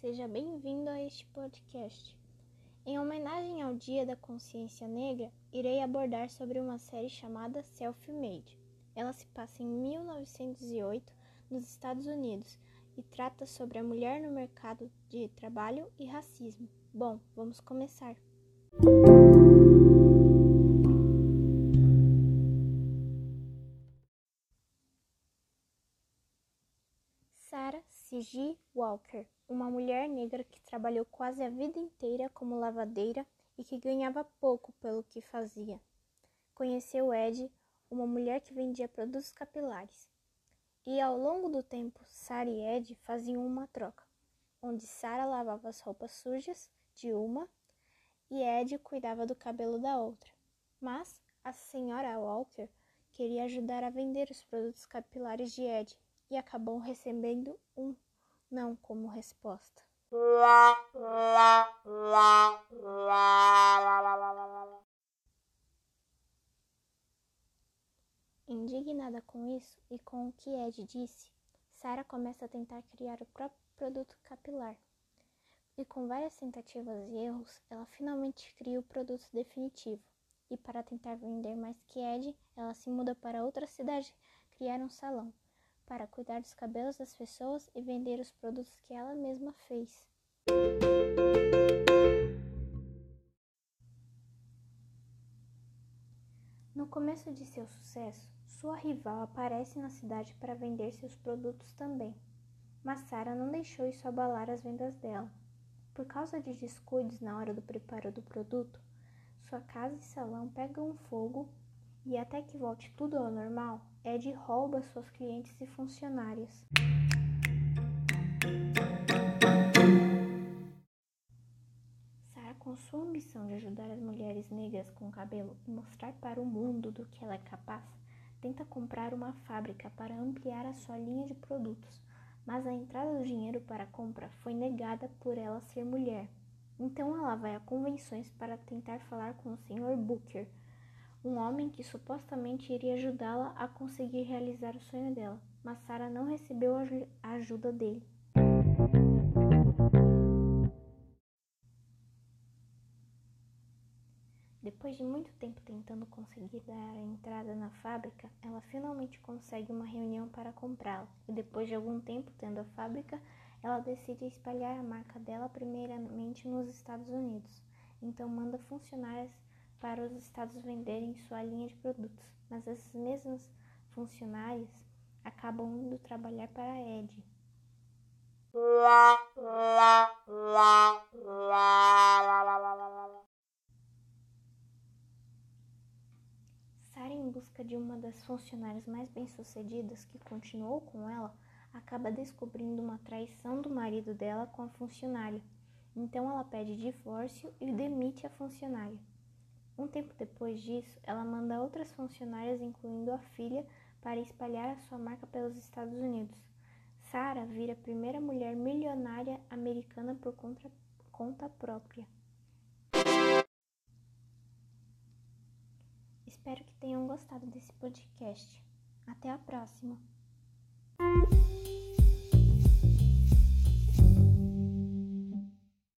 seja bem-vindo a este podcast. Em homenagem ao Dia da Consciência Negra, irei abordar sobre uma série chamada Self-Made. Ela se passa em 1908 nos Estados Unidos e trata sobre a mulher no mercado de trabalho e racismo. Bom, vamos começar. C.G. Walker, uma mulher negra que trabalhou quase a vida inteira como lavadeira e que ganhava pouco pelo que fazia. Conheceu Ed, uma mulher que vendia produtos capilares. E ao longo do tempo, Sarah e Ed faziam uma troca, onde Sarah lavava as roupas sujas de uma e Ed cuidava do cabelo da outra. Mas a senhora Walker queria ajudar a vender os produtos capilares de Ed e acabou recebendo um não como resposta. Indignada com isso e com o que Ed disse, Sarah começa a tentar criar o próprio produto capilar. E com várias tentativas e erros, ela finalmente cria o produto definitivo. E para tentar vender mais que Ed, ela se muda para outra cidade, criar um salão para cuidar dos cabelos das pessoas e vender os produtos que ela mesma fez. No começo de seu sucesso, sua rival aparece na cidade para vender seus produtos também, mas Sarah não deixou isso abalar as vendas dela. Por causa de descuidos na hora do preparo do produto, sua casa e salão pegam fogo e até que volte tudo ao normal, Ed rouba suas clientes e funcionárias. Sarah, com sua ambição de ajudar as mulheres negras com cabelo e mostrar para o mundo do que ela é capaz, tenta comprar uma fábrica para ampliar a sua linha de produtos, mas a entrada do dinheiro para a compra foi negada por ela ser mulher. Então ela vai a convenções para tentar falar com o Sr. Booker, um homem que supostamente iria ajudá-la a conseguir realizar o sonho dela, mas Sarah não recebeu a ajuda dele. Depois de muito tempo tentando conseguir dar a entrada na fábrica, ela finalmente consegue uma reunião para comprá-la. E depois de algum tempo tendo a fábrica, ela decide espalhar a marca dela primeiramente nos Estados Unidos. Então manda funcionários para os estados venderem sua linha de produtos, mas esses mesmos funcionários acabam indo trabalhar para a Ed. Sarah, em busca de uma das funcionárias mais bem-sucedidas que continuou com ela, acaba descobrindo uma traição do marido dela com a funcionária. Então ela pede divórcio e demite a funcionária. Um tempo depois disso, ela manda outras funcionárias, incluindo a filha, para espalhar a sua marca pelos Estados Unidos. Sarah vira a primeira mulher milionária americana por conta, conta própria. Espero que tenham gostado desse podcast. Até a próxima!